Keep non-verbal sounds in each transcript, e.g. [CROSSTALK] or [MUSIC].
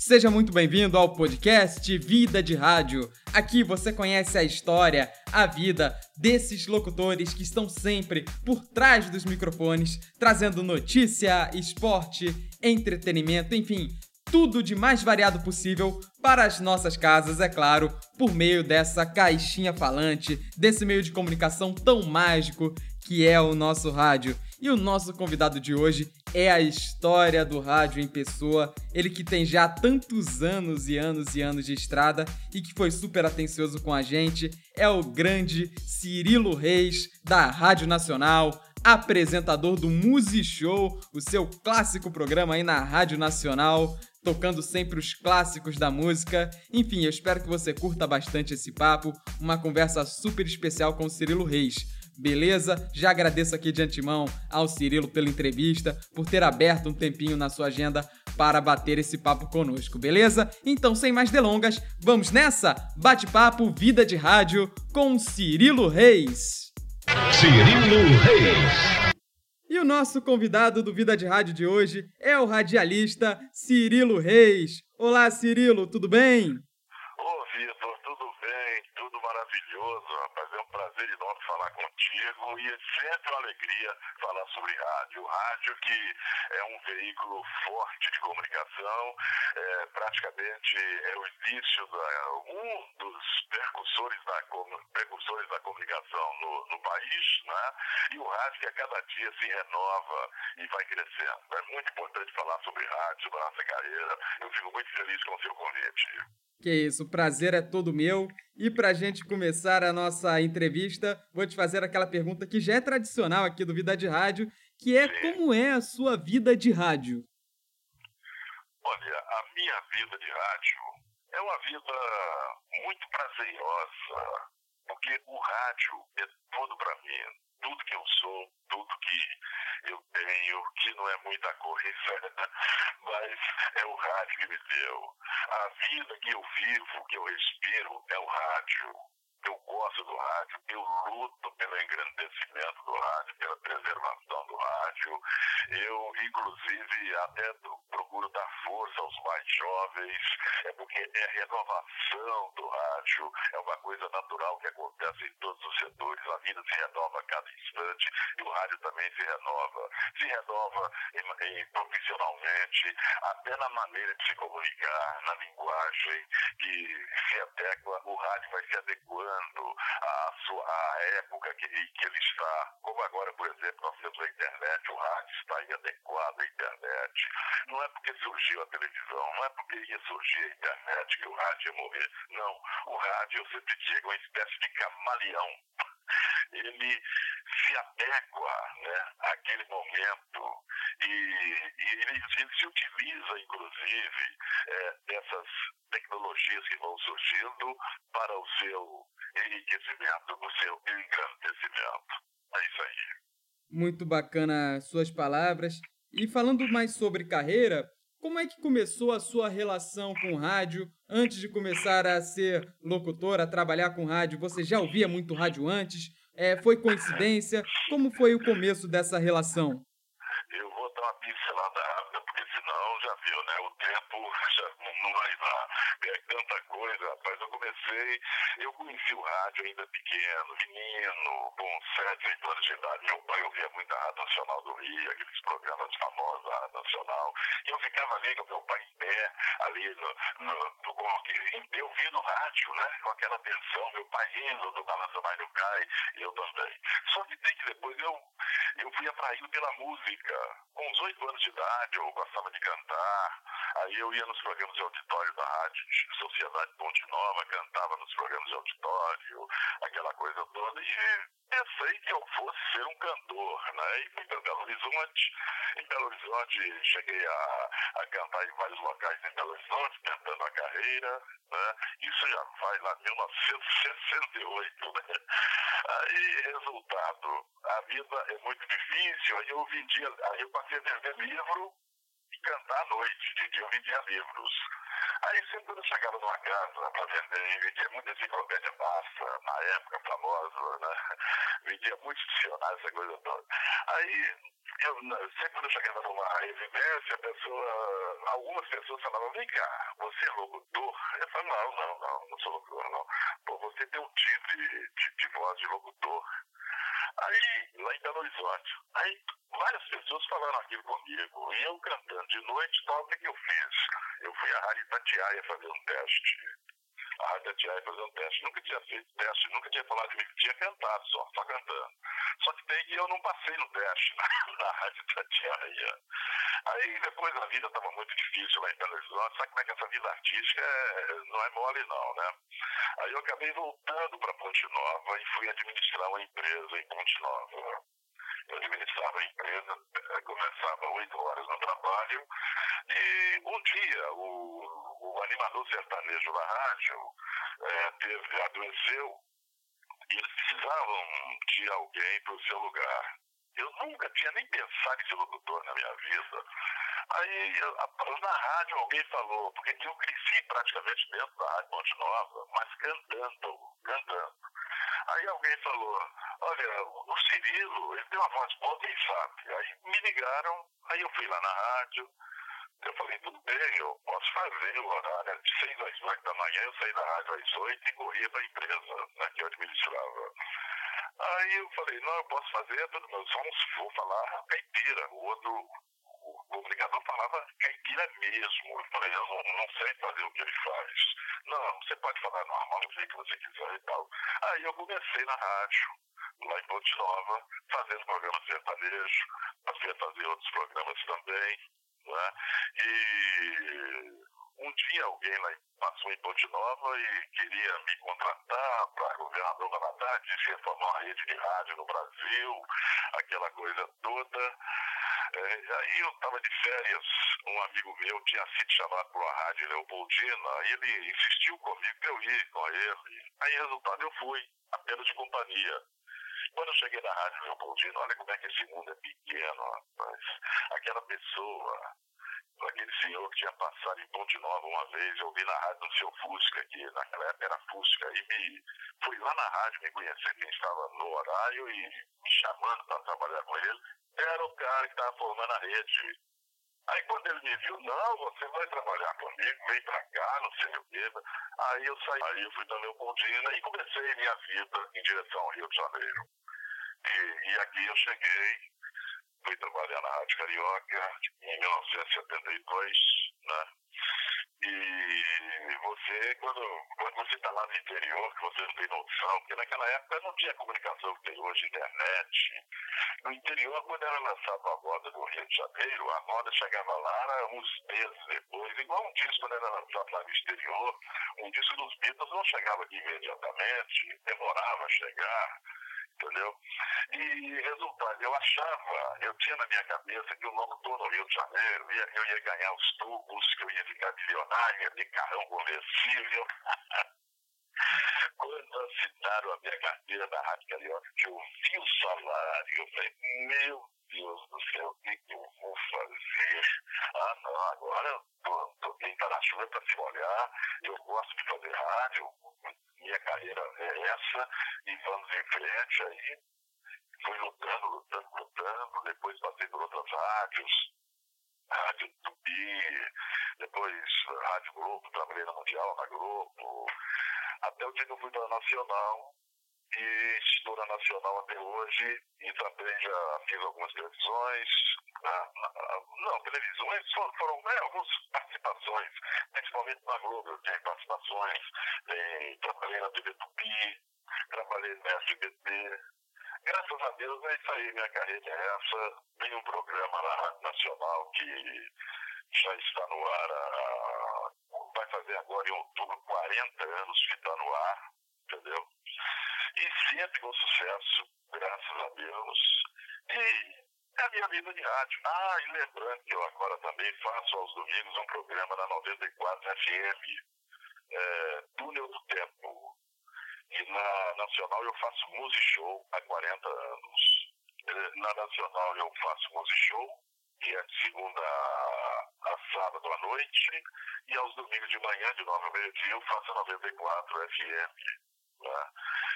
Seja muito bem-vindo ao podcast Vida de Rádio. Aqui você conhece a história, a vida desses locutores que estão sempre por trás dos microfones, trazendo notícia, esporte, entretenimento, enfim, tudo de mais variado possível para as nossas casas, é claro, por meio dessa caixinha falante, desse meio de comunicação tão mágico que é o nosso rádio. E o nosso convidado de hoje é a história do rádio em pessoa. Ele que tem já tantos anos e anos e anos de estrada e que foi super atencioso com a gente. É o grande Cirilo Reis, da Rádio Nacional, apresentador do Music Show, o seu clássico programa aí na Rádio Nacional, tocando sempre os clássicos da música. Enfim, eu espero que você curta bastante esse papo, uma conversa super especial com o Cirilo Reis. Beleza? Já agradeço aqui de antemão ao Cirilo pela entrevista, por ter aberto um tempinho na sua agenda para bater esse papo conosco, beleza? Então, sem mais delongas, vamos nessa? Bate-papo Vida de Rádio com Cirilo Reis. Cirilo Reis. E o nosso convidado do Vida de Rádio de hoje é o radialista Cirilo Reis. Olá, Cirilo, tudo bem? Ô, Vitor, tudo bem? Tudo maravilhoso, rapaz. É um prazer enorme contigo e é sempre uma alegria falar sobre rádio. Rádio que é um veículo forte de comunicação, é, praticamente é o início, da, um dos precursores da, precursores da comunicação no, no país, né? e o rádio que a cada dia se renova e vai crescendo. É muito importante falar sobre rádio, sobre a nossa carreira. Eu fico muito feliz com o seu convite. Que isso, o prazer é todo meu. E para a gente começar a nossa entrevista, vou te fazer aquela pergunta que já é tradicional aqui do Vida de Rádio, que é como é a sua vida de rádio? Olha, a minha vida de rádio é uma vida muito prazerosa, porque o rádio é todo para mim. Tudo que eu sou, tudo que eu tenho, que não é muita coisa, [LAUGHS] mas é o rádio que me deu. A vida que eu vivo, que eu respiro, é o rádio. Eu gosto do rádio, eu luto pelo engrandecimento do rádio, pela preservação do rádio. Eu, inclusive, até procuro dar força aos mais jovens, é porque é renovação do rádio, é uma coisa natural que acontece em todos os setores. A vida se renova a cada instante e o rádio também se renova. Se renova em, em, profissionalmente, até na maneira de se comunicar, na linguagem que se adequa, o rádio vai se adequando à sua à época que, que ele está. Como agora, por exemplo, nós temos a internet, o rádio está aí adequado à internet. Não é porque surgiu a televisão, não é porque ia surgir a internet que o rádio ia morrer. Não, o rádio, eu sempre digo, é uma espécie de camaleão. Ele se adequa né, àquele momento e, e ele, ele, se utiliza, inclusive, é, dessas tecnologias que vão surgindo para o seu enriquecimento, o seu engrandecimento. É isso aí. Muito bacana suas palavras. E falando mais sobre carreira, como é que começou a sua relação com rádio? Antes de começar a ser locutor, a trabalhar com rádio, você já ouvia muito rádio antes? É, foi coincidência? Como foi o começo dessa relação? Eu vou dar uma pincelada rápida, porque senão já viu, né? O tempo já não vai dar. É tanta coisa, rapaz. Eu comecei, eu conheci o rádio ainda pequeno, menino, com 7, 8 anos de idade. Meu pai ouvia muito a Rádio Nacional do Rio, aqueles programas famosos da Rádio Nacional. Eu ficava ali com meu pai em pé, ali no, no, no, eu no rádio, né? Com aquela atenção, meu pai indo do Balanço no Cai, e eu também. Só que tem que depois eu, eu fui atraído pela música. Com uns 8 anos de idade, eu gostava de cantar. Aí eu ia nos programas de auditório da Rádio Sociedade Ponte Nova, cantava nos programas de auditório, aquela coisa toda. E pensei que eu fosse ser um cantor, né? E fui para Belo Horizonte. Em Belo Horizonte, cheguei a, a cantar em vários locais em Belo Horizonte, tentando a carreira, né? Isso já vai lá em 1968, né? Aí, resultado, a vida é muito difícil, aí eu vendia, aí eu passei a vender livro cantar à noite, de dia eu vendia livros. Aí sempre quando eu chegava numa casa para vender, vendia muita enciclopédia massa, na época famosa, né? [LAUGHS] Vendia muitos dicionários, essa coisa toda. Aí eu, sempre quando eu chegava numa residência, a pessoa, algumas pessoas falavam, vem cá, você é locutor? Eu falava, não, não, não, não sou locutor, não. Pô, você tem um timbre de, de, de voz de locutor. Aí, lá em Belo Horizonte, aí várias pessoas falaram aquilo comigo, e eu cantando de noite, tal, o que, que eu fiz? Eu fui à Rádio Itatiaia fazer um teste. A Rádio Itatiaia fazer um teste. Nunca tinha feito teste, nunca tinha falado de mim, tinha cantado só, só cantando. Só que daí eu não passei no teste [LAUGHS] na, na Rádio Itatiaia. Aí depois a vida estava muito difícil lá em Belo Horizonte, sabe como é que essa vida artística é, não é mole não, né? Aí eu acabei voltando para Ponte Nova e fui administrar uma empresa em Ponte Nova. Eu administrava a empresa, eh, começava oito horas no trabalho, e um dia o, o animador sertanejo da rádio é, teve, adoeceu e eles precisavam de alguém para o seu lugar. Eu nunca tinha nem pensado em ser locutor na minha vida. Aí, na rádio, alguém falou, porque eu cresci praticamente dentro da Rádio Ponte Nova, mas cantando, cantando. Aí alguém falou, olha, o Cirilo, ele tem uma voz boa, quem sabe? Aí me ligaram, aí eu fui lá na rádio, eu falei, tudo bem, eu posso fazer o horário de 6 às 8 da manhã, eu saí da rádio às 8 e corria para a empresa né, que eu administrava. Aí eu falei, não, eu posso fazer, tudo não vou falar caipira. O outro, o comunicador falava caipira mesmo. Eu falei, eu não, não sei fazer o que ele faz. Não, você pode falar normal, o que você quiser e tal. Aí eu comecei na rádio, lá em Ponte Nova, fazendo programa sertanejo, passei a fazer outros programas também. Né? E um dia alguém lá passou em Ponte Nova e queria me contratar para governador Valadares, disse ia formar uma rede de rádio no Brasil, aquela coisa toda. É, aí eu estava de férias, um amigo meu tinha sido chamado para uma rádio Leopoldina, aí ele insistiu comigo para eu ir com ele. Aí, resultado, eu fui, apenas de companhia. Quando eu cheguei na Rádio Leopoldina, olha como é que esse mundo é pequeno, rapaz. Aquela pessoa aquele senhor que tinha passado em Ponte Nova uma vez, eu vi na rádio do seu Fusca, que naquela época era Fusca, e me, fui lá na rádio me conhecer quem estava no horário e me chamando para trabalhar com ele, era o cara que estava formando a rede. Aí quando ele me viu, não, você vai trabalhar comigo, vem pra cá, não sei o quê. Aí eu saí, aí eu fui também Leopoldina e comecei minha vida em direção ao Rio de Janeiro. E, e aqui eu cheguei, fui trabalhar na Rádio Carioca em 1972, né? E você, quando, quando você está lá no interior, que você não tem noção, porque naquela época não tinha comunicação que tem hoje, internet. No interior, quando era lançada a moda do Rio de Janeiro, a moda chegava lá era uns meses depois, igual um disco quando era lançado lá no exterior, um disco dos Beatles não chegava aqui imediatamente, demorava a chegar entendeu? E resultado, eu achava, eu tinha na minha cabeça que o locutor no Rio de Janeiro, ia, eu ia ganhar os tubos, que eu ia ficar milionário, ter carrão conversível. [LAUGHS] Quando assinaram a minha carteira da Rádio Carioca, que eu vi o salário, eu falei, meu Deus do céu, o que, eu vou fazer? Ah, não, agora eu tô, tô quem tá na chuva para se molhar, eu gosto de fazer rádio, minha carreira é essa, e vamos em frente aí. Fui lutando, lutando, lutando, depois passei por outras rádios, Rádio Tupi, depois Rádio Globo, trabalhei na Mundial, na Globo, até o dia que eu fui para a Nacional, e estou na Nacional até hoje, e também já fiz algumas televisões, não, televisões foram, foram né, algumas participações, principalmente na Globo, eu tenho participações, tem, trabalhei na TV Tupi, trabalhei na SBT. Graças a Deus é isso aí, minha carreira é essa. Tem um programa na Rádio Nacional que já está no ar, a, vai fazer agora em outubro 40 anos que está no ar, entendeu? Sempre com sucesso, graças a Deus. E é a minha vida de rádio. Ah, e lembrando que eu agora também faço aos domingos um programa na 94 FM, é, Túnel do Tempo. E na Nacional eu faço Music Show há 40 anos. É, na Nacional eu faço Music Show, que é de segunda a sábado à noite e aos domingos de manhã, de 9 ao meio-dia, eu faço 94 FM. Né?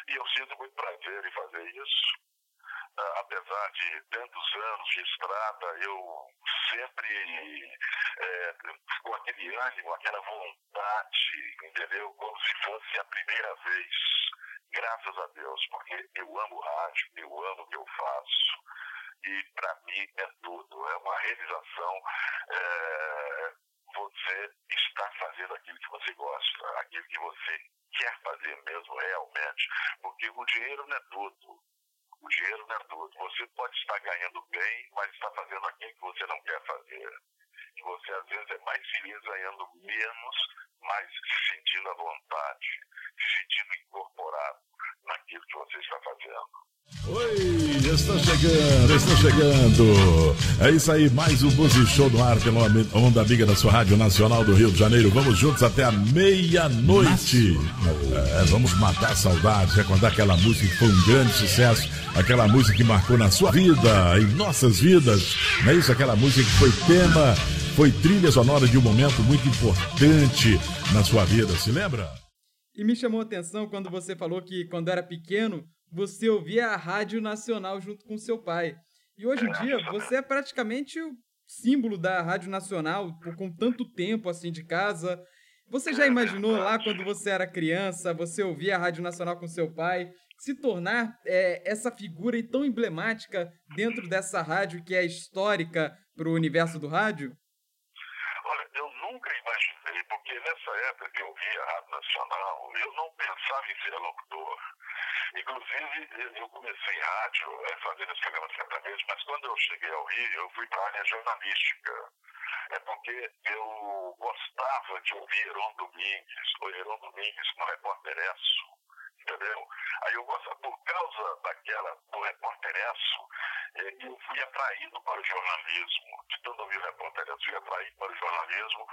E eu sinto muito prazer em fazer isso. Uh, apesar de tantos anos de estrada, eu sempre é, com aquele ânimo, aquela vontade, entendeu? Como se fosse a primeira vez. Graças a Deus, porque eu amo rádio, eu amo o que eu faço. E para mim é tudo, é uma realização. É, você está fazendo aquilo que você gosta, aquilo que você quer fazer mesmo realmente. Porque o dinheiro não é tudo. O dinheiro não é tudo. Você pode estar ganhando bem, mas está fazendo aquilo que você não quer fazer. E você, às vezes, é mais feliz ganhando menos, mas se sentindo à vontade, se sentindo incorporado naquilo que você está fazendo. Oi, está chegando, está chegando. É isso aí, mais um Buzz Show no ar pela Onda Amiga da sua Rádio Nacional do Rio de Janeiro. Vamos juntos até a meia-noite. É, vamos matar saudades, recordar aquela música que foi um grande sucesso, aquela música que marcou na sua vida, em nossas vidas. Não é isso? Aquela música que foi tema, foi trilha sonora de um momento muito importante na sua vida, se lembra? E me chamou a atenção quando você falou que quando era pequeno você ouvia a Rádio Nacional junto com seu pai. E hoje em dia você é praticamente o símbolo da Rádio Nacional, com tanto tempo assim de casa. Você já imaginou lá quando você era criança, você ouvia a Rádio Nacional com seu pai, se tornar é, essa figura tão emblemática dentro dessa rádio que é histórica para o universo do rádio? Olha, eu nunca imaginei, porque nessa época que eu ouvia a Rádio Nacional, eu não pensava em ser locutor. Inclusive, eu comecei rádio, é, fazendo esse programa sertanejo, mas quando eu cheguei ao Rio, eu fui para a área jornalística. É porque eu gostava de ouvir Heron Domingues, o Heron Domingues no Repórter Esso entendeu? Aí eu gosto, por causa daquela, do repórteresso, é, eu fui atraído para o jornalismo. De tanto ouvir repórteresso, fui atraído para o jornalismo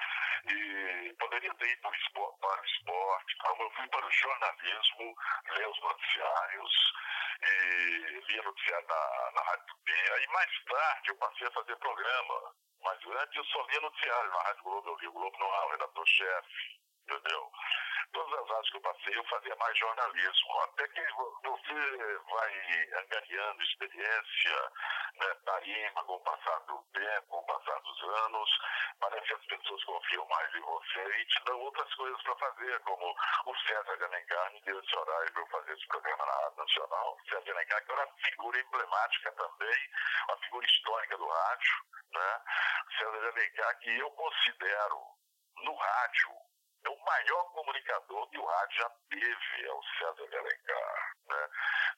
e poderia ter ido para o esporte, para o esporte eu fui para o jornalismo, ler os noticiários, e lia noticiário na, na Rádio B. Aí mais tarde eu passei a fazer programa, mas antes eu só lia noticiário na Rádio Globo, eu lia o Globo no ar, redator-chefe entendeu? Todas as áreas que eu passei, eu fazia mais jornalismo. Até que você vai angariando experiência, né, tarimba com o passar do tempo, com o passar dos anos. Parece que as pessoas confiam mais em você e te dão outras coisas para fazer, como o César de Alencar me deu esse horário para eu fazer esse programa na Rádio Nacional. O César de Alencar, que era uma figura emblemática também, uma figura histórica do rádio. Né? O César de Alencar, que eu considero no rádio é o maior comunicador que o rádio já teve, é o César de Alencar. Né?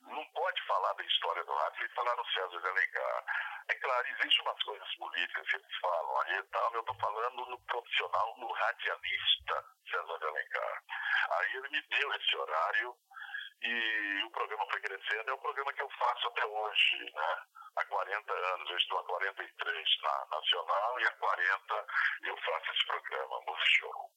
Não pode falar da história do rádio sem falar no César de Alencar. É claro, existem umas coisas políticas que eles falam ali e tal, eu estou falando no profissional, no radialista César de Alencar. Aí ele me deu esse horário e o programa foi crescendo, é um programa que eu faço até hoje, né? Há 40 anos, eu estou há 43 na Nacional e há 40 eu faço esse programa, Música Show.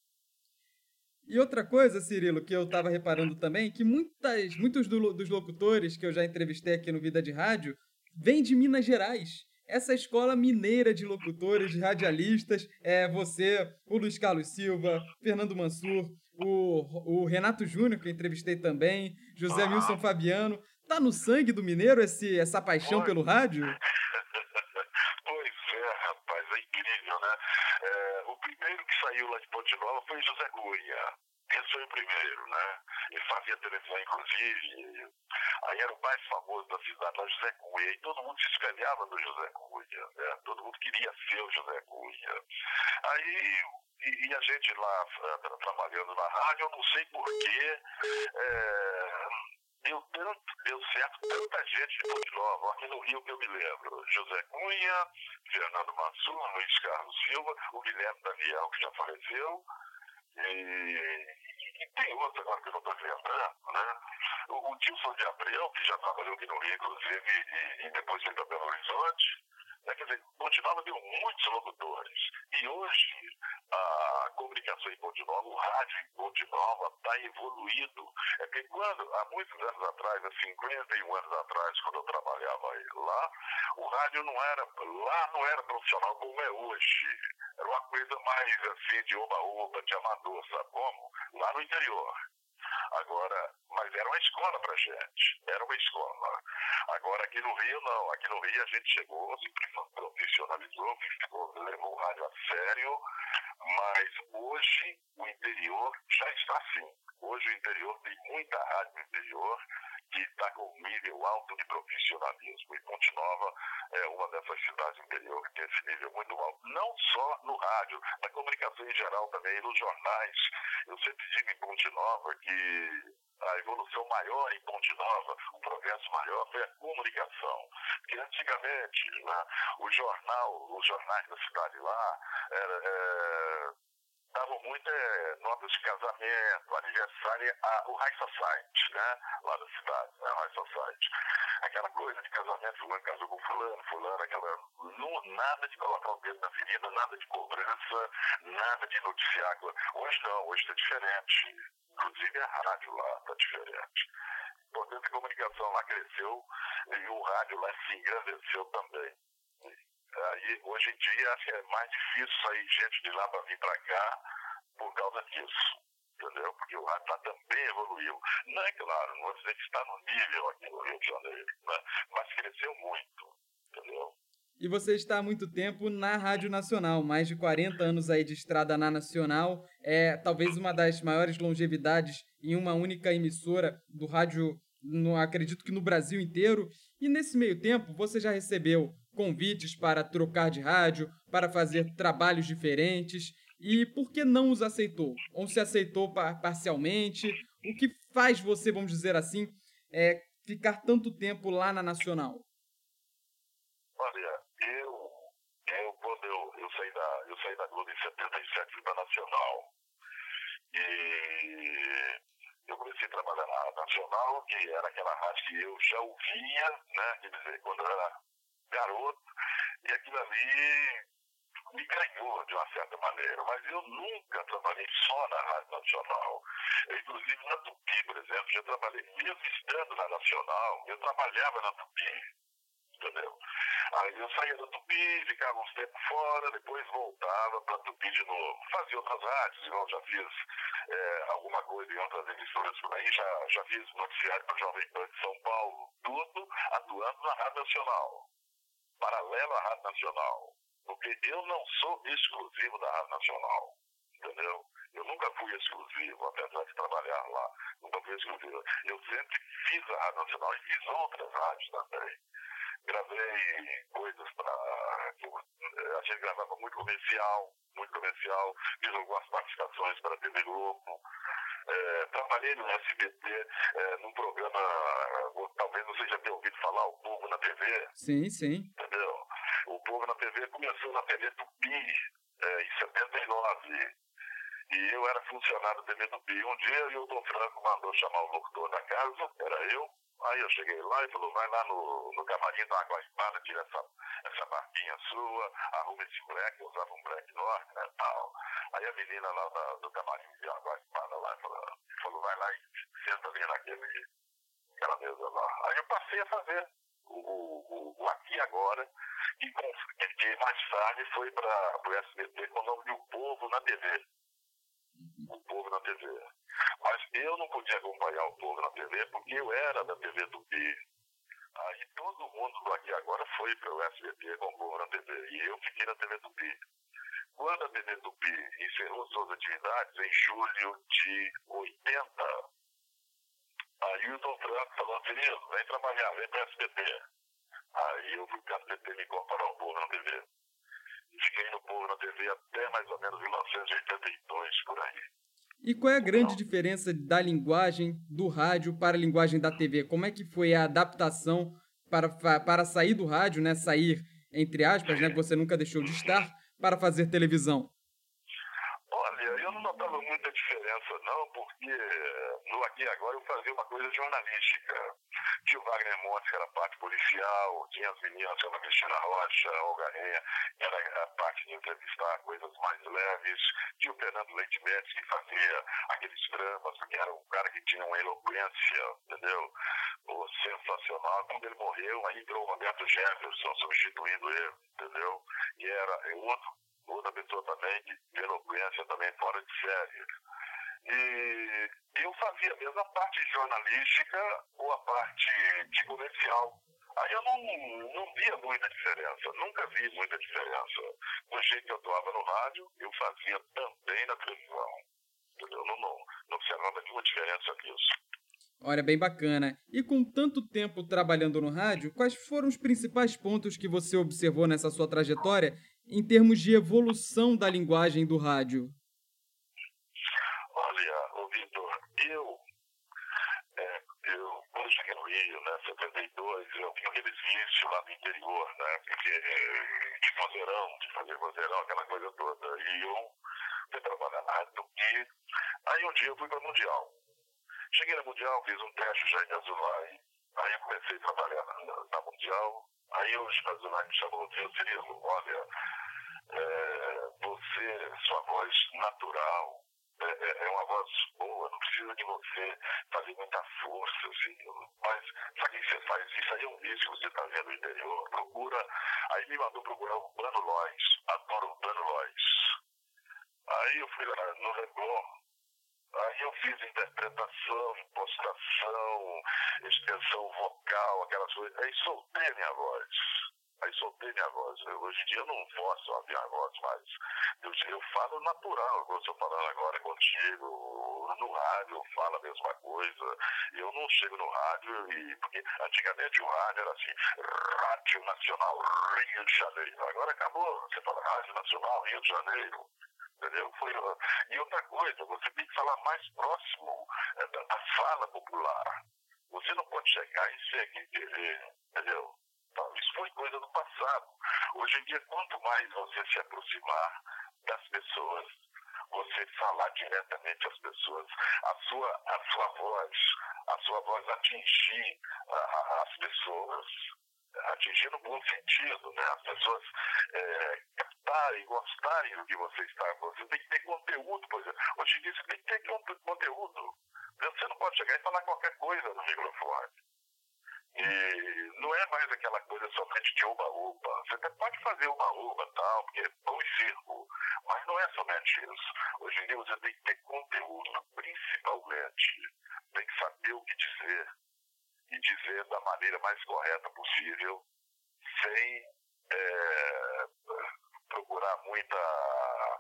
E outra coisa, Cirilo, que eu estava reparando também, que muitas, muitos do, dos locutores que eu já entrevistei aqui no Vida de Rádio vêm de Minas Gerais. Essa escola mineira de locutores, de radialistas, é você, o Luiz Carlos Silva, Fernando Mansur, o, o Renato Júnior, que eu entrevistei também, José Wilson Fabiano. Tá no sangue do mineiro esse, essa paixão pelo rádio? Saiu lá de Ponte Nova foi José Cunha. Esse foi o primeiro, né? Ele fazia televisão, inclusive. Aí era o mais famoso da cidade, lá, José Cunha. E todo mundo se espelhava no José Cunha, né? Todo mundo queria ser o José Cunha. Aí e, e, a gente lá uh, trabalhando na rádio, eu não sei porquê, é, deu tanto, deu certo, tanta gente de Ponte Nova, aqui no Rio que eu me lembro. José Cunha, Fernando Mansur, Luiz Carlos Silva, o Guilherme Daniel, que já faleceu, e, e tem outros agora que eu não estou lembrando, né? O, o de Abreu, que já trabalhou aqui no Rio, inclusive, e, e depois foi para Belo Horizonte, Né? Quer dizer, Ponte Nova deu muitos locutores. E hoje, a comunicação em Ponte Nova, o rádio em Ponte Nova está evoluído. É que quando, há muitos anos atrás, há 51 anos atrás, quando eu trabalhava lá, o rádio não era, lá não era profissional como é hoje. Era uma coisa mais assim, de oba-oba, de amador, sabe como? Lá no interior. Agora, mas era uma escola para gente, era uma escola. Agora aqui no Rio não, aqui no Rio a gente chegou, se profissionalizou, levou o rádio a sério, mas hoje o interior já está assim. Hoje o interior tem muita rádio no interior que está com um nível alto de profissionalismo. E Ponte Nova é uma dessas cidades interior que tem esse nível muito alto. Não só no rádio, na comunicação em geral também, nos jornais. Eu sempre digo em Ponte Nova que a evolução maior em Ponte Nova, o progresso maior foi a comunicação. Porque antigamente, né, o jornal, os jornais da cidade lá, era, é, davam muito é, notas de casamento, aniversário, a, o High Society, né? Lá da cidade, né? O High Society. Aquela coisa de casamento, fulano casou com fulano, fulano, aquela. Não, nada de colocar o dedo na ferida, nada de cobrança, nada de noticiar. Hoje não, hoje está diferente. Inclusive a rádio lá está diferente. Portanto, a comunicação lá cresceu e o rádio lá se engrandeceu também. Aí, hoje em dia, que é mais difícil sair gente de lá para vir para cá por causa disso. Entendeu? Porque o rádio também evoluiu. Não é claro, não vou dizer que está no nível aqui no Rio de Janeiro, né? mas cresceu muito. Entendeu? E você está há muito tempo na Rádio Nacional, mais de 40 anos aí de estrada na Nacional, é talvez uma das maiores longevidades em uma única emissora do rádio, no, acredito que no Brasil inteiro. E nesse meio tempo, você já recebeu convites para trocar de rádio, para fazer trabalhos diferentes. E por que não os aceitou? Ou se aceitou parcialmente? O que faz você, vamos dizer assim, é, ficar tanto tempo lá na Nacional? Olha, eu, eu quando eu, eu, saí da, eu saí da Globo em 77, fui para Nacional. E eu comecei a trabalhar na Nacional, que era aquela rádio que eu já ouvia, né? Quando eu era garoto, e aquilo ali me ganhou de uma certa maneira, mas eu nunca trabalhei só na Rádio Nacional. Eu, inclusive na Tupi, por exemplo, já trabalhei, mesmo estando na Nacional, eu trabalhava na Tupi, entendeu? Aí eu saía da Tupi, ficava uns tempos fora, depois voltava para Tupi de novo. Fazia outras rádios, eu já fiz é, alguma coisa em outras emissoras por aí, já, já fiz noticiário para Jovem Pan de São Paulo, tudo atuando na Rádio Nacional paralelo à Rádio Nacional. Porque eu não sou exclusivo da Rádio Nacional. Entendeu? Eu nunca fui exclusivo, apesar de trabalhar lá. Nunca fui exclusivo. Eu sempre fiz a Rádio Nacional e fiz outras rádios também. Gravei coisas para. A gente gravava muito comercial, muito comercial. Fiz algumas participações para a TV Globo. É, trabalhei no SBT, é, num programa, talvez você já tenha ouvido falar, O Povo na TV. Sim, sim. Entendeu? O Povo na TV começou na TV Tupi, é, em 79. E eu era funcionário da TV Tupi. Um dia o Hilton Franco mandou chamar o locutor da casa, era eu. Aí eu cheguei lá e falou, vai lá no, no camarim da Água Espada, tira essa, essa marquinha sua, arruma esse black, eu usava um black norte, né, tal. Aí a menina lá da, do camarim de Água Espada lá falou, falou, vai lá e senta ali naquele, naquela mesa lá. Aí eu passei a fazer o, o, o Aqui Agora, e, com, e mais tarde foi para o SBT com o nome de O Povo na TV. O Povo na TV. Mas eu não podia acompanhar o Povo na TV porque eu era da TV Tupi. Aí todo mundo do Aqui Agora foi para o SBT com o Povo na TV e eu fiquei na TV Tupi. Quando a TV Tupi encerrou suas atividades, em julho de 80, Aí o Hilton Franco falou, Cirilo, vem trabalhar, vem para SBT. Aí eu fui para SBT me incorporar ao Povo na TV. Fiquei no Povo na TV até mais ou menos 1982, por aí. E qual é a grande então, diferença da linguagem do rádio para a linguagem da TV? Como é que foi a adaptação para, para sair do rádio, né? Sair, entre aspas, né? Que você nunca deixou de estar, para fazer televisão? Olha, eu não notava muita diferença, não, porque no Aqui Agora eu fazia uma coisa jornalística. Tinha o Wagner Montes, que era parte policial, tinha as meninas, a Cristina Rocha, a Olga Renha, que era a parte de entrevistar coisas mais leves. Tinha o Fernando Leite Mendes, que fazia aqueles dramas, que era um cara que tinha uma eloquência, entendeu? Pô, sensacional. Quando ele morreu, aí entrou o Roberto Jefferson substituindo ele, entendeu? E era outro, outra pessoa também de eloquência também fora de série. E eu fazia mesmo a parte jornalística ou a parte de comercial. Aí eu não, não via muita diferença, nunca vi muita diferença. Do jeito que eu atuava no rádio, eu fazia também na televisão. Eu não, não, não observava nenhuma diferença nisso. Olha, bem bacana. E com tanto tempo trabalhando no rádio, quais foram os principais pontos que você observou nessa sua trajetória em termos de evolução da linguagem do rádio? Olha, Vitor, eu, é, eu, quando cheguei no Rio, né, 72, eu tinha aqueles vícios lá no interior, né, porque, de vozeirão, de fazer vozeirão, aquela coisa toda. E eu fui trabalhar na rádio do que Aí um dia eu fui para Mundial. Cheguei no Mundial, fiz um teste já em Azulay, aí eu comecei a trabalhar na, na Mundial, aí o Azulay me chamou e disse, Cirilo, olha, é, você, sua voz natural, é, é, é, uma voz boa, não precisa de você fazer muita força, assim, mas sabe o que você faz? Isso aí é um vício que você está vendo no interior, procura, aí me mandou procurar o Plano Lois, adoro o Plano Lois. Aí eu fui lá no Record, Aí eu fiz interpretação, impostação, extensão vocal, aquelas coisas. Aí soltei minha voz. Aí soltei minha voz. Eu, hoje em dia eu não posso a minha voz mais. Eu, eu falo natural, eu estou falando agora contigo. No rádio eu falo a mesma coisa. Eu não chego no rádio e. Porque antigamente o rádio era assim, Rádio Nacional Rio de Janeiro. Agora acabou. Você fala Rádio Nacional Rio de Janeiro entendeu? Foi, e outra coisa, você tem que falar mais próximo é, da, fala popular. Você não pode chegar e ser aqui entendeu? Foi coisa do passado. Hoje em dia, quanto mais você se aproximar das pessoas, você falar diretamente às pessoas, a sua, a sua voz, a sua voz atingir a, a, as pessoas, atingir no bom sentido, né? As pessoas é, captarem, gostarem do que você está. Você tem que ter conteúdo, por exemplo. Hoje em dia você tem que ter conteúdo. Você não pode chegar e falar qualquer coisa no microfone. E não é mais aquela coisa somente de uba-uba. Você até pode fazer uba-uba tal, porque é pão e circo, mas não é somente isso. Hoje em dia você tem que ter conteúdo, principalmente. Tem que saber o que dizer e dizer da maneira mais correta possível, sem é, procurar muita,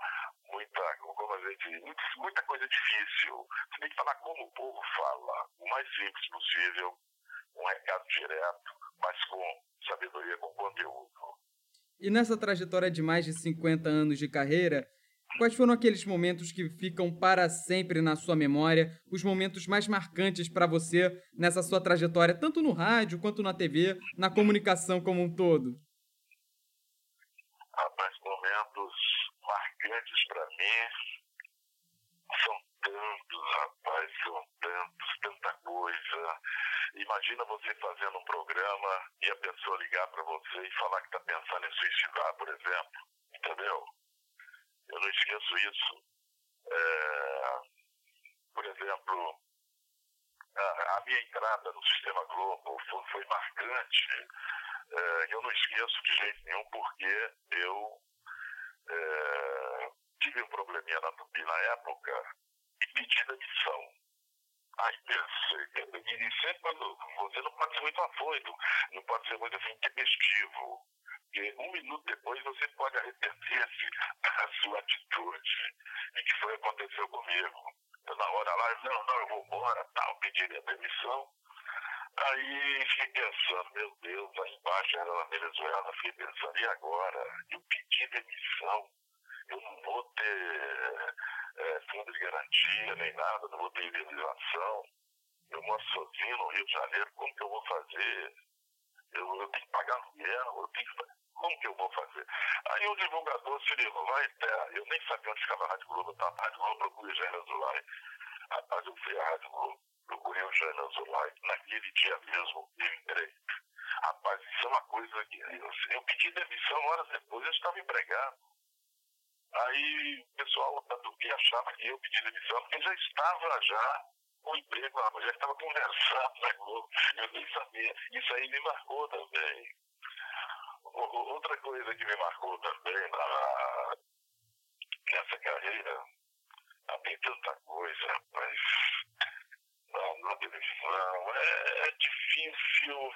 muita, como dizer, muita coisa difícil. Você tem que falar como o povo fala, o mais simples possível, um recado direto, mas com sabedoria, com conteúdo. E nessa trajetória de mais de 50 anos de carreira, Quais foram aqueles momentos que ficam para sempre na sua memória, os momentos mais marcantes para você nessa sua trajetória, tanto no rádio quanto na TV, na comunicação como um todo? Rapaz, momentos marcantes para mim são tantos, rapaz, são tantos, tanta coisa. Imagina você fazendo um programa e a pessoa ligar para você e falar que está pensando em suicidar, por exemplo. Entendeu? Eu não esqueço isso. É, por exemplo, a, minha entrada no Sistema Globo foi, foi marcante. É, eu não esqueço de jeito nenhum porque eu é, tive um probleminha na Tupi na época e pedi demissão. Aí pensei, e sempre você não pode ser muito afoito, não pode ser muito assim, tempestivo porque um minuto depois você pode arrepender-se da sua atitude. E que foi o que aconteceu comigo. Eu, na hora lá, não, não, eu vou embora, tal, pedi a demissão. Aí fiquei pensando, meu Deus, lá embaixo era na Venezuela, fiquei pensando, e agora? Eu pedi demissão, eu não vou ter é, fundo de garantia nem nada, não vou ter indenização. Eu moro sozinho no Rio de Janeiro, como que eu vou fazer? Eu, eu tenho que pagar aluguel, eu tenho que como que eu vou fazer? Aí o divulgador se ligou, vai até, eu nem sabia onde ficava a Rádio Globo, tá? A Rádio Globo procurei Jair Azulay. Rapaz, eu fui à Rádio Globo, procurei o Jair Azulay, naquele dia mesmo, eu entrei. Rapaz, isso é uma coisa que eu, eu pedi demissão horas depois, eu estava empregado. Aí o pessoal da Tupi achava que eu pedi demissão, porque já estava já com emprego, a mulher estava conversando na Globo, eu nem sabia. Isso aí me marcou também. Outra coisa que me marcou também na, nessa carreira, tem tanta coisa, mas na, na televisão é, é difícil,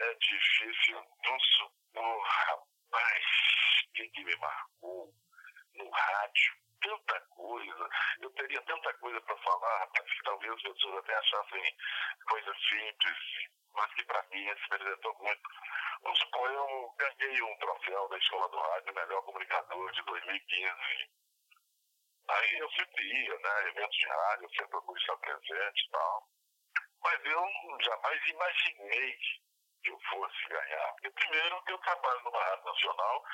é difícil não supor, rapaz, o que, que me marcou no tanta coisa, eu teria tanta coisa para falar, que talvez as pessoas até achassem coisas simples, mas que para mim se apresentou muito. Vamos supor, eu ganhei um troféu da Escola do Rádio, melhor comunicador de 2015. Aí eu sempre ia, né, eventos de rádio, sempre procuro estar presente e tal. Mas eu jamais imaginei que eu fosse ganhar. Porque primeiro eu trabalho numa rádio nacional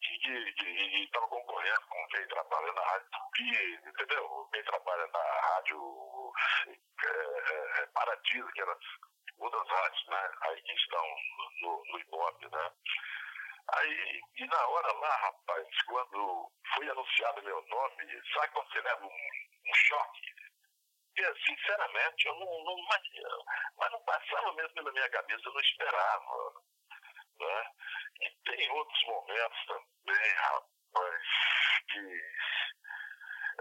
que estava concorrendo com quem trabalha na rádio Tupi, entendeu? Quem trabalha na rádio é, é, Paradiso, que era outras rádios, né? Aí que estão no, no né? Aí, e na hora lá, rapaz, quando foi anunciado meu nome, sabe quando você leva um, um choque? Porque, sinceramente, eu não, não mas não passava mesmo pela minha cabeça, eu não esperava. Né? E tem outros momentos também, rapaz, que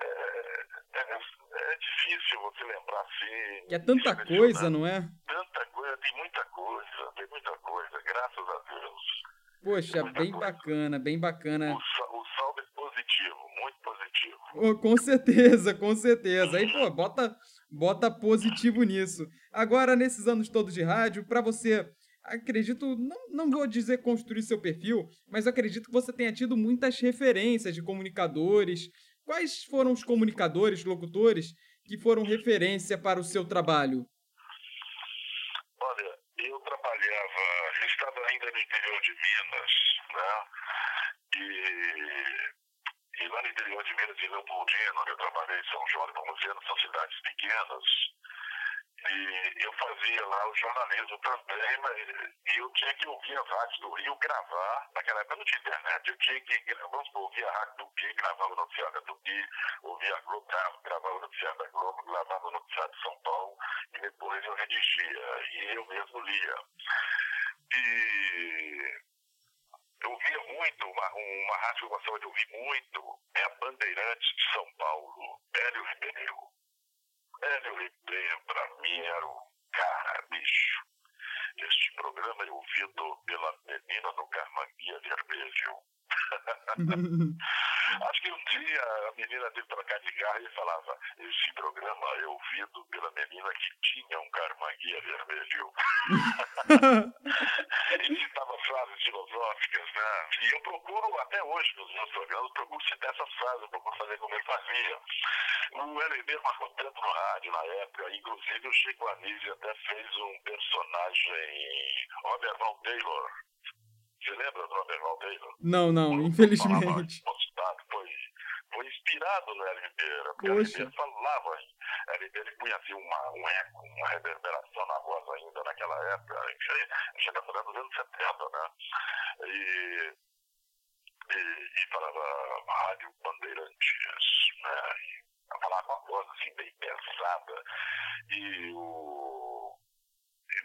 é, é, é difícil você lembrar assim. Que é tanta coisa, não é? Tanta coisa, tem muita coisa, tem muita coisa, graças a Deus. Poxa, bem coisa. bacana, bem bacana. O, o saldo é positivo, muito positivo. Oh, com certeza, com certeza. Aí, pô, bota, bota positivo nisso. Agora, nesses anos todos de rádio, para você, acredito, não, não vou dizer construir seu perfil, mas acredito que você tenha tido muitas referências de comunicadores. Quais foram os comunicadores, locutores, que foram referência para o seu trabalho? Olha, eu trabalhava, eu estava ainda no interior de Minas, né? E, e lá no interior de Minas, em Leopoldina, onde eu trabalhei em São João e Pomoceno, são cidades pequenas. E eu fazia lá o jornalismo também, mas eu tinha que ouvir as rádios do Rio gravar. Naquela época não tinha internet, eu tinha que, vamos ouvir a rádio do Rio, gravava o noticiário da Tupi, ouvia a Globo, gravava o noticiário da Globo, gravava o noticiário de São Paulo, e depois eu redigia, e eu mesmo lia. E eu ouvia muito, uma, uma rádio que eu gostava de ouvir muito, é a Bandeirantes de São Paulo, Hélio Ribeiro. Hélio Ribeiro, para mim, era o cara, bicho. Este programa é ouvido pela menina do Carmanguia Vermelho. [LAUGHS] Acho que um dia a menina teve trocar de carro e falava: Esse programa é ouvido pela menina que tinha um carmanguia vermelho. [LAUGHS] e citava frases filosóficas, né? E eu procuro, até hoje, nos meus programas, procuro citar essas frases, procuro fazer como ele fazia. O LB marcou tanto no rádio na época, inclusive o Chico Anísio até fez um personagem, Robert Val Taylor você lembra do Aberval Taylor? Não, não, o, infelizmente. Postado, foi, foi inspirado no Hélio Ribeiro, porque Poxa. Hélio falava, Hélio Ribeiro punha assim uma, um eco, uma reverberação na voz ainda naquela época, a gente está falando dos anos 70, né? E, e, e falava Rádio Bandeirantes, né? E falava com a voz assim bem pesada. E o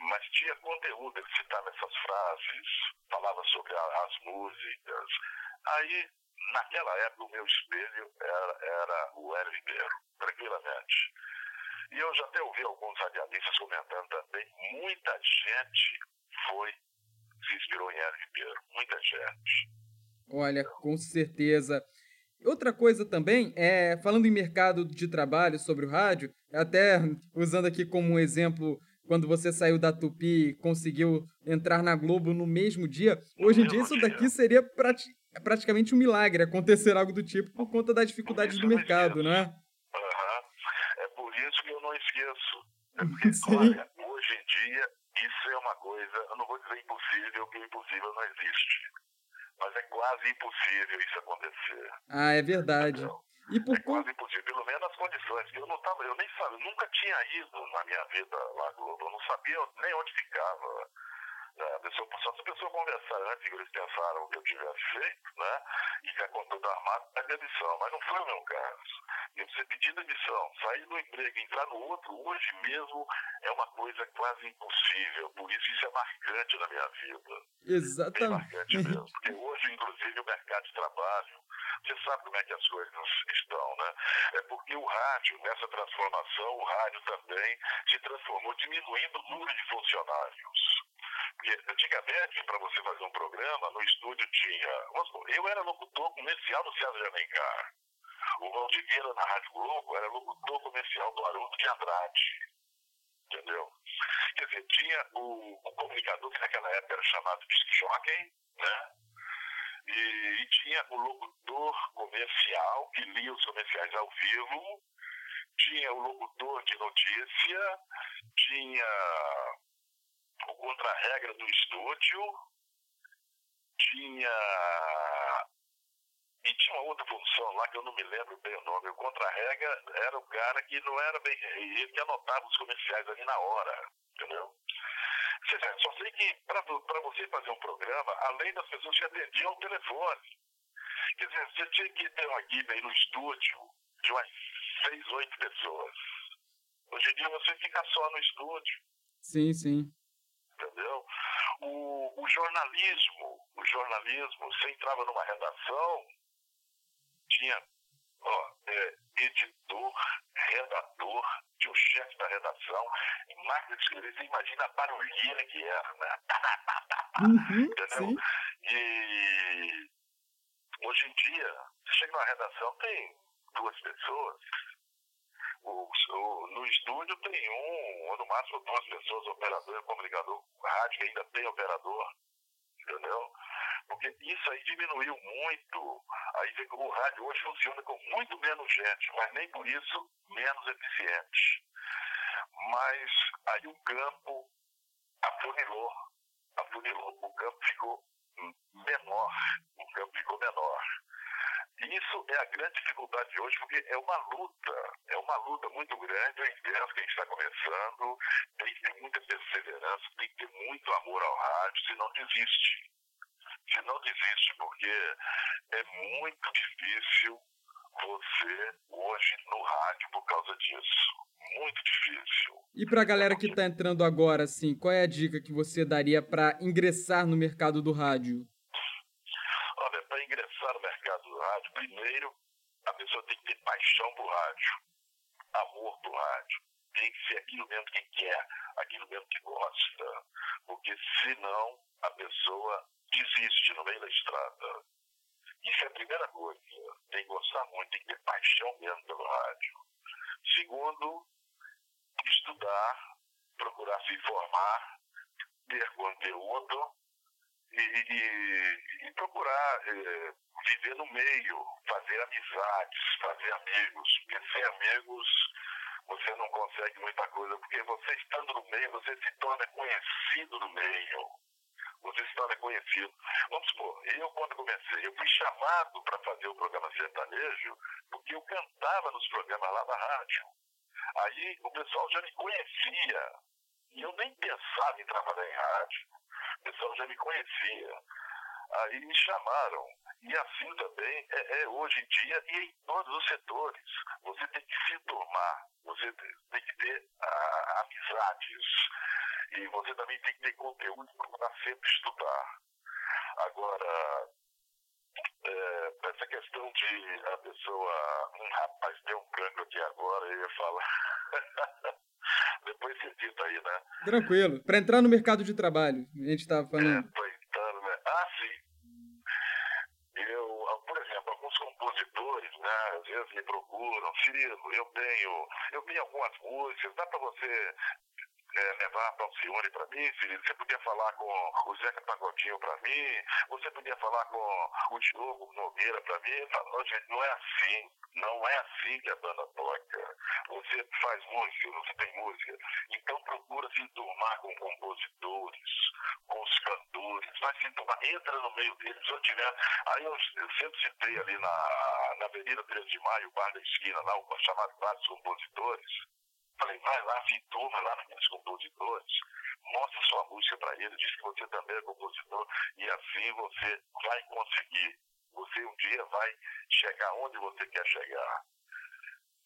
mas tinha conteúdo, ele citava essas frases, falava sobre a, as músicas. Aí, naquela época, o meu espelho era, era o Hélio Ribeiro, tranquilamente. E eu já até ouvi alguns radialistas comentando também, muita gente foi, se inspirou em Hélio Ribeiro, muita gente. Olha, com certeza. Outra coisa também, é, falando em mercado de trabalho sobre o rádio, até usando aqui como um exemplo quando você saiu da Tupi e conseguiu entrar na Globo no mesmo dia. Hoje em dia, isso daqui seria prati praticamente um milagre acontecer algo do tipo por conta das dificuldades do mercado, né? Uhum. É por isso que eu não esqueço. É [LAUGHS] porque, olha, hoje em dia, isso é uma coisa, eu não vou dizer impossível, porque impossível não existe. Mas é quase impossível isso acontecer. Ah, é verdade. Entendeu? E por É quase impossível, pelo menos as condições. Eu não tava, eu nem sabia, nunca tinha ido na minha vida lá Globo, eu não sabia nem onde ficava. Né? Pessoa, só se a pessoa conversar antes que eles pensaram o que eu tivesse feito, né? E com tudo armado, pede demissão. Mas não foi o meu caso. Eu você pedir demissão, sair do emprego e entrar no outro, hoje mesmo é uma coisa quase impossível. Por isso isso é marcante na minha vida. Bem Exatamente. marcante mesmo. Porque hoje, inclusive, o mercado de trabalho, você sabe como é que as coisas estão, né? É porque o rádio, nessa transformação, o rádio também se transformou, diminuindo o número de funcionários. Antigamente, para você fazer um programa, no estúdio tinha. Eu era locutor comercial no César de Alencar. O Valdivieira na Rádio Globo era locutor comercial do Haroldo de Andrade. Entendeu? Quer dizer, tinha o, o comunicador, que naquela época era chamado de jockey, né? E, e tinha o locutor comercial, que lia os comerciais ao vivo, tinha o locutor de notícia, tinha o contra-regra do estúdio, tinha. E tinha uma outra função lá que eu não me lembro bem o nome. O contra-regra era o cara que não era bem. Ele que anotava os comerciais ali na hora, entendeu? Só sei que para você fazer um programa, além das pessoas que atendiam o telefone, quer dizer, você tinha que ter uma equipe aí no estúdio de umas seis, oito pessoas. Hoje em dia você fica só no estúdio Sim, sim. Entendeu? O, o jornalismo, o jornalismo, você entrava numa redação, tinha ó, é, editor, redator, tinha o chefe da redação, e máquina de escrever, você imagina a barulheira que era, né? Uhum, [LAUGHS] Entendeu? sim. E hoje em dia, você chega numa redação, tem duas pessoas. O, o- no estúdio tem um, ou no máximo duas pessoas, operador e comunicador. Rádio ainda tem operador. Entendeu? Porque isso aí diminuiu muito. Aí o rádio hoje funciona com muito menos gente, mas nem por isso menos eficiente. Mas aí o campo afunilou. Afunilou. O campo ficou menor. O campo ficou menor. Isso é a grande dificuldade de hoje, porque é uma luta, é uma luta muito grande. Eu entendo quem está começando, tem que ter muita perseverança, tem que ter muito amor ao rádio, senão desiste. Senão desiste, porque é muito difícil você hoje no rádio por causa disso. Muito difícil. E pra galera que tá entrando agora, assim, qual é a dica que você daria pra ingressar no mercado do rádio? Olha, para ingressar no mercado do rádio, primeiro a pessoa tem que ter paixão por rádio, amor por rádio. Tem que ser aquilo mesmo que quer, aquilo mesmo que gosta. Porque senão a pessoa desiste no meio da estrada. Isso é a primeira coisa. Tem que gostar muito, tem que ter paixão mesmo pelo rádio. Segundo, estudar, procurar se informar, ter conteúdo e, e- e procurar eh, viver no meio, fazer amizades, fazer amigos. Porque sem amigos você não consegue muita coisa, porque você estando no meio, você se torna conhecido no meio. Você se torna conhecido. Vamos supor, eu quando comecei, eu fui chamado para fazer o programa sertanejo, porque eu cantava nos programas lá da rádio. Aí o pessoal já me conhecia. E eu nem pensava em trabalhar em rádio. O pessoal já me conhecia. Aí me chamaram. E assim também é, é hoje em dia e em todos os setores. Você tem que se turmar, você tem que ter ah, amizades. E você também tem que ter conteúdo para sempre estudar. Agora, é, essa questão de a pessoa, um rapaz deu um branco aqui agora, eu ia falar. [LAUGHS] Depois você dita aí, né? Tranquilo. Pra entrar no mercado de trabalho, a gente tava É, falando. tô entrando, né? Ah, sim. Eu, por exemplo, alguns compositores, né, às vezes me procuram, Cirilo, eu tenho, eu tenho algumas músicas, dá para você é, levar para o Alcione para mim? Você podia falar com o Zeca Pagodinho para mim, você podia falar com o Diogo Nogueira para mim. Eu falo, "Não, gente, não é assim, não é assim que a banda toca. Você faz música, você tem música, então procura se enturmar com compositores, com os cantores, vai se enturmar, entra no meio deles, onde tiver. Aí eu, eu sempre citei ali na, na Avenida 13 de Maio, o bar da esquina, lá, o chamado vários compositores. Falei, vai lá, se enturma lá naqueles compositores, mostra sua música para eles, diz que você também é compositor, e assim você vai conseguir. Você um dia vai chegar onde você quer chegar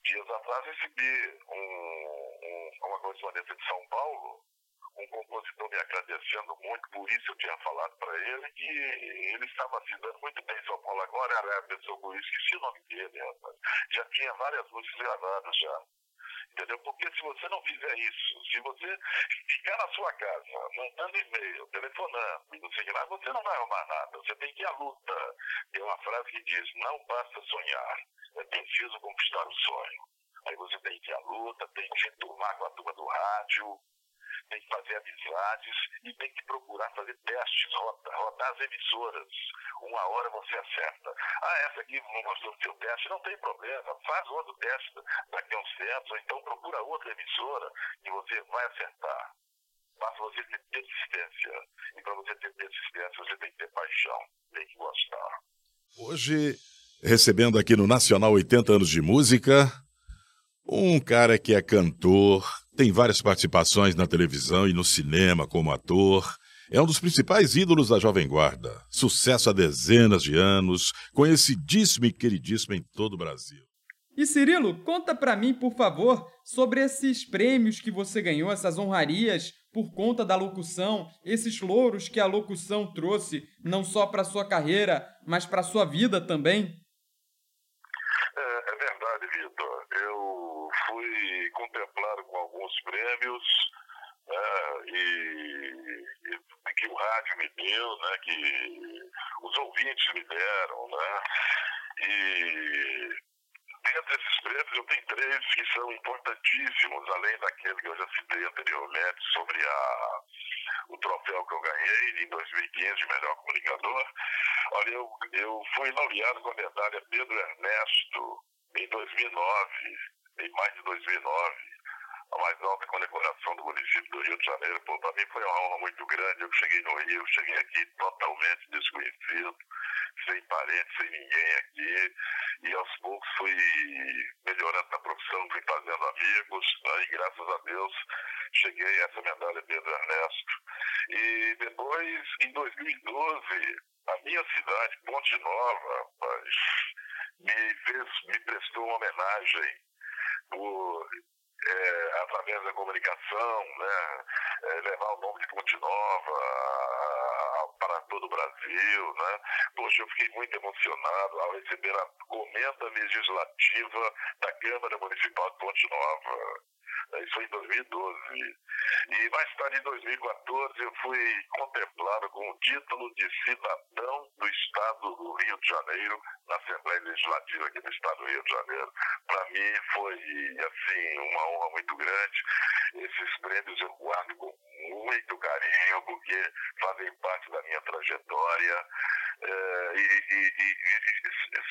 dias atrás recebi um, um, uma correspondência de São Paulo, um compositor me agradecendo muito, por isso eu tinha falado para ele que ele estava se dando muito bem em São Paulo agora, era a pessoa por isso, esqueci o nome dele, rapaz. Já tinha várias músicas gravadas já. Entendeu? Porque se você não fizer isso, se você ficar na sua casa, mandando e-mail, telefonando, não sei lá, você não vai arrumar nada. Você tem que ir à luta. Tem uma frase que diz, não basta sonhar, é preciso conquistar o sonho. Aí você tem que ir à luta, tem que se enturmar com a turma do rádio, tem que fazer amizades e tem que procurar fazer testes, rodar, rodar as emissoras. Uma hora você acerta. Ah, essa aqui não gostou do seu teste, não tem problema, faz outro teste daqui a uns tempos, ou então procura outra emissora que você vai acertar. Basta você ter persistência. E para você ter persistência, você tem que ter paixão, tem que gostar. Hoje, recebendo aqui no Nacional 80 anos de música, um cara que é cantor, tem várias participações na televisão e no cinema como ator. É um dos principais ídolos da Jovem Guarda. Sucesso há dezenas de anos, conhecidíssimo e queridíssimo em todo o Brasil. E Cirilo, conta para mim, por favor, sobre esses prêmios que você ganhou, essas honrarias por conta da locução, esses louros que a locução trouxe, não só para sua carreira, mas para sua vida também. Verdade, Vitor. Eu fui contemplado com alguns prêmios né, e, e, que o rádio me deu, né, que os ouvintes me deram, né, e dentre esses prêmios eu tenho três que são importantíssimos, além daquele que eu já citei anteriormente sobre a, o troféu que eu ganhei em 2015 de melhor comunicador. Olha, eu, eu fui laureado com a medalha Pedro Ernesto em 2009, em mais de 2009 a mais alta condecoração do município do Rio de Janeiro. Pô, para mim foi uma honra muito grande. Eu cheguei no Rio, cheguei aqui totalmente desconhecido, sem parente, sem ninguém aqui. E aos poucos fui melhorando na profissão, fui fazendo amigos. Aí, graças a Deus, cheguei a essa medalha Pedro Ernesto. E depois, em 2012, a minha cidade, Ponte Nova, rapaz, me, fez, me prestou uma homenagem por é, através da comunicação, né, é, levar o nome de Ponte Nova para todo o Brasil. Né. Poxa, eu fiquei muito emocionado ao receber a comenda legislativa da Câmara Municipal de Ponte Nova. Isso foi em 2012. E mais tarde, em 2014, eu fui contemplado com o título de cidadão do Estado do Rio de Janeiro, na Assembleia Legislativa aqui do Estado do Rio de Janeiro. Para mim foi, assim, uma honra muito grande. Esses prêmios eu guardo com muito carinho, porque fazem parte da minha trajetória. É, e, e, e,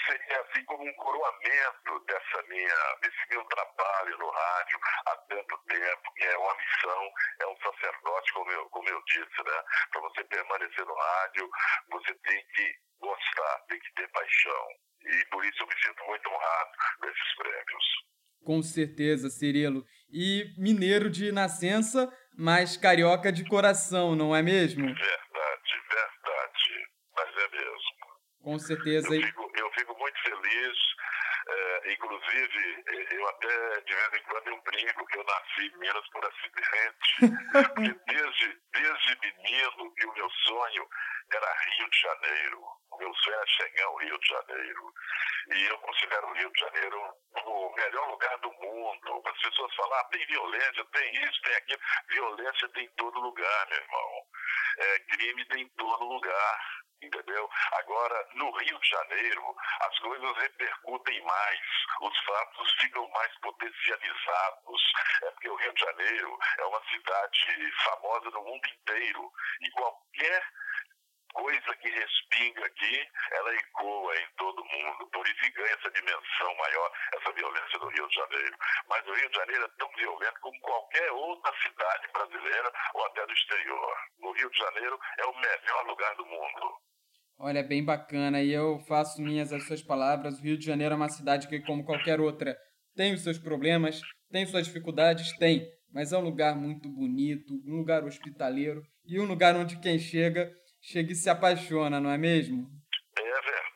seria assim como um coroamento dessa minha, desse meu trabalho no rádio há tanto tempo, que é uma missão, é um sacerdote, como eu, como eu disse, né? Para você permanecer no rádio, você tem que gostar, tem que ter paixão. E por isso eu me sinto muito honrado desses prêmios. Com certeza, Cirilo. E mineiro de nascença, mas carioca de coração, não é mesmo? Verdade, verdade. Mas é mesmo. Com certeza. Eu fico, eu fico muito feliz. É, inclusive, eu até de vez em quando eu brinco que eu nasci em Minas por acidente. [LAUGHS] porque desde, desde menino que o meu sonho era Rio de Janeiro. O meu sonho era chegar ao Rio de Janeiro. E eu considero o Rio de Janeiro o melhor lugar do mundo. As pessoas falam, ah, tem violência, tem isso, tem aquilo. Violência tem em todo lugar, meu irmão. É, crime tem em todo lugar entendeu? Agora, no Rio de Janeiro, as coisas repercutem mais, os fatos ficam mais potencializados. É porque o Rio de Janeiro é uma cidade famosa no mundo inteiro e qualquer coisa que respinga aqui, ela ecoa em todo mundo, por isso ganha essa dimensão maior, essa violência do Rio de Janeiro. Mas o Rio de Janeiro é tão violento como qualquer outra cidade brasileira ou até do exterior. O Rio de Janeiro é o melhor lugar do mundo. Olha, bem bacana. E eu faço minhas as suas palavras. O Rio de Janeiro é uma cidade que, como qualquer outra, tem os seus problemas, tem suas dificuldades, tem. Mas é um lugar muito bonito, um lugar hospitaleiro e um lugar onde quem chega, chega e se apaixona, não é mesmo? É verdade.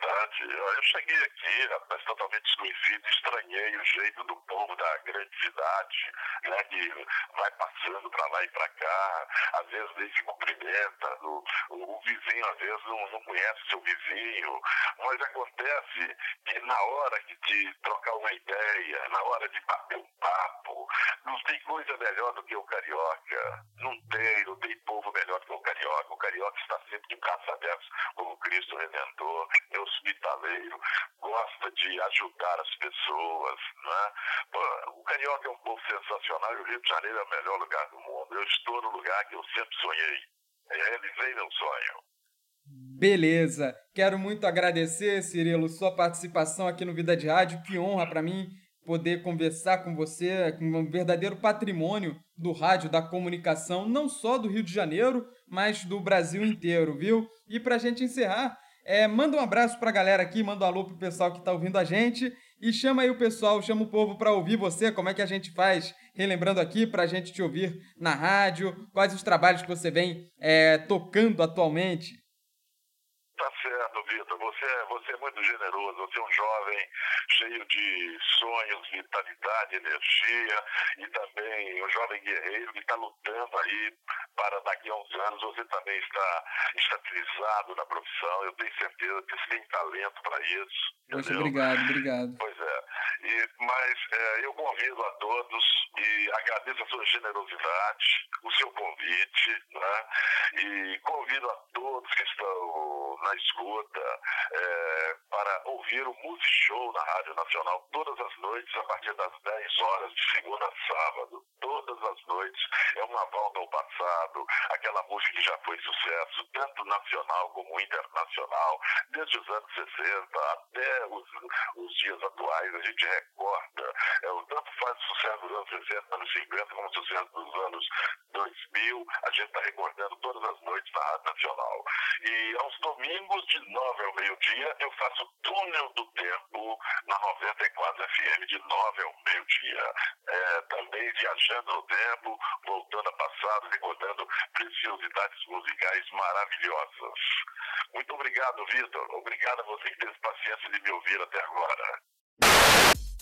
Eu cheguei aqui, rapaz, totalmente desconhecido, estranhei o jeito do povo da grande cidade, né, que vai passando para lá e para cá, às vezes nem se cumprimenta, o, o, vizinho às vezes não, não conhece seu vizinho, mas acontece que na hora de trocar uma ideia, na hora de bater um papo, não tem coisa melhor do que o carioca. Não tem, não tem povo melhor do que o carioca. O carioca está sempre de braços abertos como Cristo Redentor, é hospitaleiro, gosta de ajudar as pessoas. Né? O carioca é um povo sensacional e o Rio de Janeiro é o melhor lugar do mundo. Eu estou no lugar que eu sempre sonhei. Realizei meu sonho. Beleza. Quero muito agradecer, Cirilo, sua participação aqui no Vida de Rádio. Que honra para mim poder conversar com você, com um verdadeiro patrimônio do rádio, da comunicação, não só do Rio de Janeiro, mas do Brasil inteiro, viu? E para a gente encerrar, é, manda um abraço para a galera aqui, manda um alô pro pessoal que está ouvindo a gente e chama aí o pessoal, chama o povo para ouvir você, como é que a gente faz, relembrando aqui para a gente te ouvir na rádio, quais os trabalhos que você vem é, tocando atualmente. Tá certo, Vitor. Você, você é muito generoso. Você é um jovem cheio de sonhos, vitalidade, energia e também um jovem guerreiro que está lutando aí para daqui a uns anos você também está estabilizado na profissão. Eu tenho certeza que você tem talento para isso. Poxa, obrigado, obrigado. Pois é. E, mas é, eu convido a todos e agradeço a sua generosidade, o seu convite, né? E convido a todos que estão na escuta é, para ouvir o Music Show na Rádio Nacional todas as noites, a partir das 10 horas, de segunda a sábado. Todas as noites. É uma volta ao passado, aquela música que já foi sucesso, tanto nacional como internacional, desde os anos 60 até os, os dias atuais. A gente recorda, é, o tanto faz sucesso dos anos 60, anos 50, como sucesso dos anos 2000. A gente está recordando todas as noites na Rádio Nacional. E aos domingos, de 9 ao meio-dia, eu faço Túnel do Tempo na 94 FM, de 9 ao meio-dia. É, também viajando no tempo, voltando a passado, recordando preciosidades musicais maravilhosas. Muito obrigado, Vitor. Obrigado a você que teve paciência de me ouvir até agora.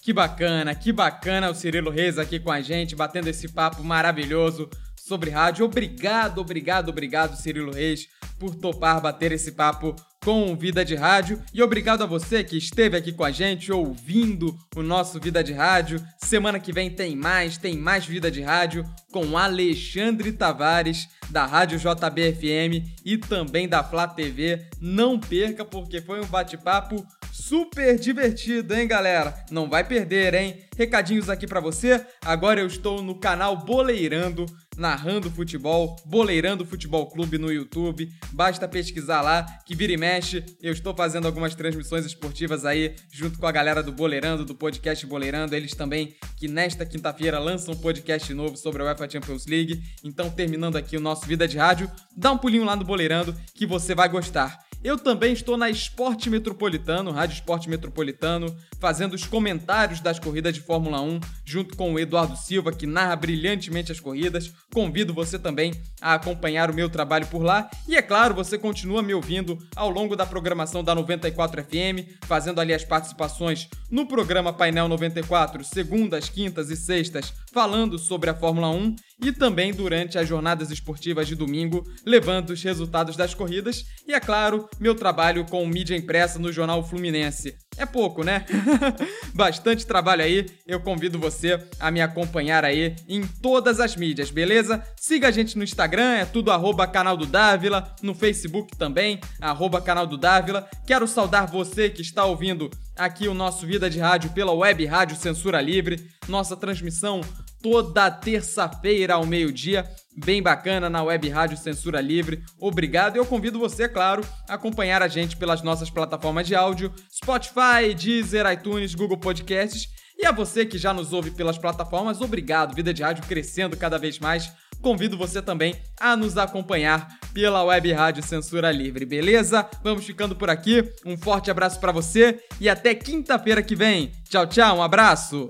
Que bacana, que bacana o Cirilo Reis aqui com a gente, batendo esse papo maravilhoso sobre rádio. Obrigado, obrigado, obrigado, Cirilo Reis, por topar bater esse papo com Vida de Rádio. E obrigado a você que esteve aqui com a gente ouvindo o nosso Vida de Rádio. Semana que vem tem mais, tem mais Vida de Rádio com Alexandre Tavares, da Rádio JBFM e também da Flá TV. Não perca, porque foi um bate-papo super divertido, hein, galera? Não vai perder, hein? Recadinhos aqui para você. Agora eu estou no canal Boleirando narrando futebol, Boleirando Futebol Clube no YouTube. Basta pesquisar lá que vira e mexe. Eu estou fazendo algumas transmissões esportivas aí junto com a galera do Boleirando, do podcast Boleirando. Eles também que nesta quinta-feira lançam um podcast novo sobre a UEFA Champions League. Então, terminando aqui o nosso Vida de Rádio, dá um pulinho lá no Boleirando que você vai gostar. Eu também estou na Esporte Metropolitano, Rádio Esporte Metropolitano, fazendo os comentários das corridas de Fórmula 1, junto com o Eduardo Silva, que narra brilhantemente as corridas. Convido você também a acompanhar o meu trabalho por lá. E é claro, você continua me ouvindo ao longo da programação da 94 FM, fazendo ali as participações no programa Painel 94, segundas, quintas e sextas, falando sobre a Fórmula 1 e também durante as jornadas esportivas de domingo, levando os resultados das corridas e, é claro, meu trabalho com mídia impressa no jornal Fluminense. É pouco, né? [LAUGHS] Bastante trabalho aí. Eu convido você a me acompanhar aí em todas as mídias, beleza? Siga a gente no Instagram, é tudo arroba canal do Dávila, no Facebook também, arroba canal do Dávila. Quero saudar você que está ouvindo aqui o nosso Vida de Rádio pela web Rádio Censura Livre, nossa transmissão toda terça-feira ao meio-dia, bem bacana na Web Rádio Censura Livre. Obrigado e eu convido você, claro, a acompanhar a gente pelas nossas plataformas de áudio, Spotify, Deezer, iTunes, Google Podcasts. E a você que já nos ouve pelas plataformas, obrigado. Vida de Rádio crescendo cada vez mais. Convido você também a nos acompanhar pela Web Rádio Censura Livre, beleza? Vamos ficando por aqui. Um forte abraço para você e até quinta-feira que vem. Tchau, tchau, um abraço.